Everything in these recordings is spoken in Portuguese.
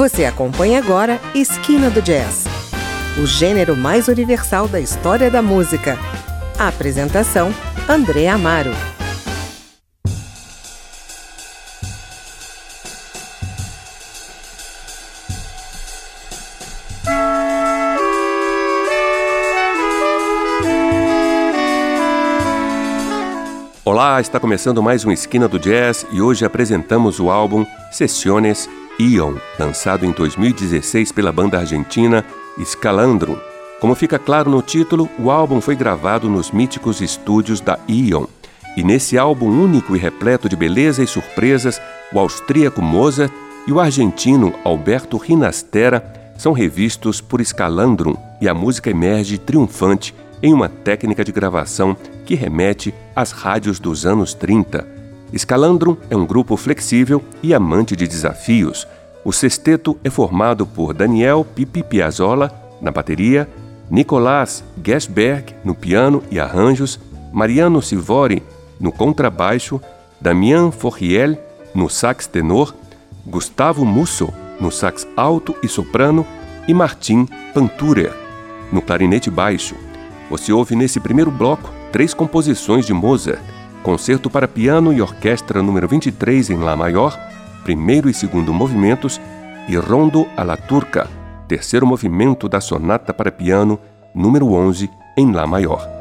Você acompanha agora Esquina do Jazz, o gênero mais universal da história da música. A apresentação: André Amaro. Olá, está começando mais um Esquina do Jazz e hoje apresentamos o álbum Sessiones Ion, lançado em 2016 pela banda argentina Scalandrum. Como fica claro no título, o álbum foi gravado nos míticos estúdios da Ion. E nesse álbum único e repleto de beleza e surpresas, o austríaco Mozart e o argentino Alberto Rinastera são revistos por Scalandrum e a música emerge triunfante em uma técnica de gravação que remete às rádios dos anos 30 Scalandrum é um grupo flexível e amante de desafios. O sexteto é formado por Daniel Pipi Piazzolla na bateria, Nicolás Gesberg no piano e arranjos, Mariano Sivori no contrabaixo, Damian Forriel no sax tenor, Gustavo Musso no sax alto e soprano e Martin Panturer no clarinete baixo. Você ouve nesse primeiro bloco três composições de Mozart Concerto para piano e orquestra número 23 em Lá maior, primeiro e segundo movimentos, e Rondo à la Turca, terceiro movimento da sonata para piano número 11 em Lá maior.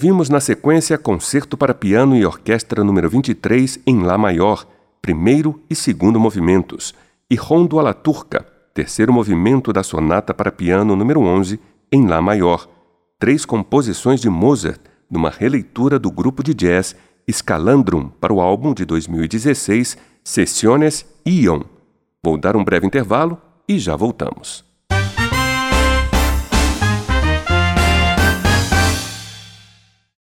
Ouvimos na sequência Concerto para Piano e Orquestra número 23 em Lá maior, primeiro e segundo movimentos, e Rondo alla Turca, terceiro movimento da Sonata para Piano número 11 em Lá maior, três composições de Mozart, numa releitura do grupo de jazz Scalandrum para o álbum de 2016 Sessiones Ion. Vou dar um breve intervalo e já voltamos.